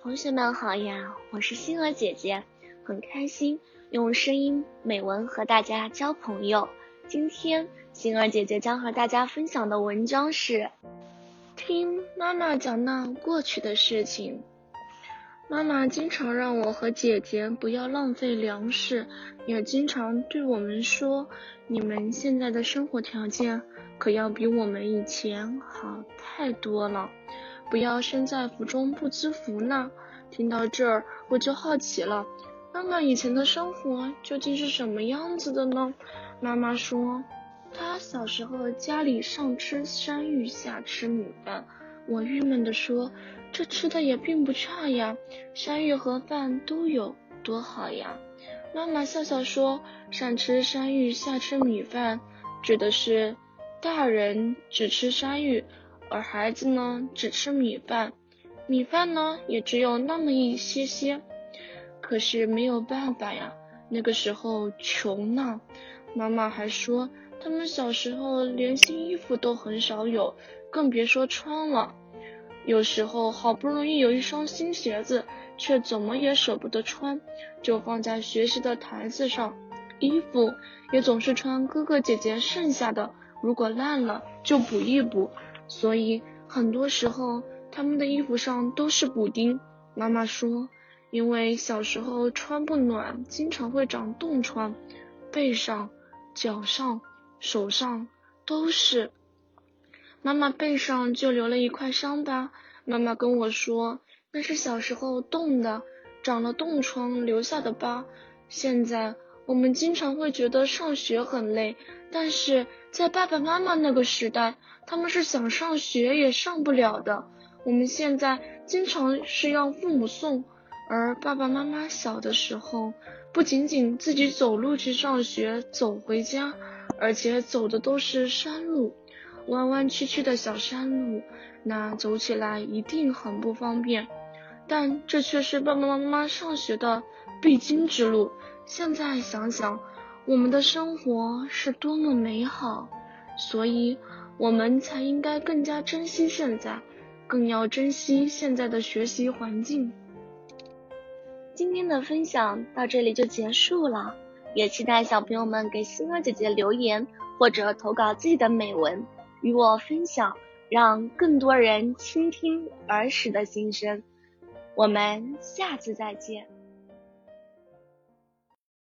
同学们好呀，我是星儿姐姐，很开心用声音美文和大家交朋友。今天星儿姐姐将和大家分享的文章是听妈妈讲那过去的事情。妈妈经常让我和姐姐不要浪费粮食，也经常对我们说，你们现在的生活条件可要比我们以前好太多了。不要身在福中不知福呢。听到这儿，我就好奇了，妈妈以前的生活究竟是什么样子的呢？妈妈说，她小时候家里上吃山芋，下吃米饭。我郁闷地说，这吃的也并不差呀，山芋和饭都有，多好呀。妈妈笑笑说，上吃山芋，下吃米饭，指的是大人只吃山芋。而孩子呢，只吃米饭，米饭呢也只有那么一些些。可是没有办法呀，那个时候穷呢。妈妈还说，他们小时候连新衣服都很少有，更别说穿了。有时候好不容易有一双新鞋子，却怎么也舍不得穿，就放在学习的台子上。衣服也总是穿哥哥姐姐剩下的，如果烂了就补一补。所以很多时候，他们的衣服上都是补丁。妈妈说，因为小时候穿不暖，经常会长冻疮，背上、脚上、手上都是。妈妈背上就留了一块伤疤。妈妈跟我说，那是小时候冻的，长了冻疮留下的疤。现在我们经常会觉得上学很累，但是在爸爸妈妈那个时代。他们是想上学也上不了的。我们现在经常是要父母送，而爸爸妈妈小的时候，不仅仅自己走路去上学，走回家，而且走的都是山路，弯弯曲曲的小山路，那走起来一定很不方便。但这却是爸爸妈妈上学的必经之路。现在想想，我们的生活是多么美好，所以。我们才应该更加珍惜现在，更要珍惜现在的学习环境。今天的分享到这里就结束了，也期待小朋友们给星儿姐姐留言或者投稿自己的美文与我分享，让更多人倾听儿时的心声。我们下次再见。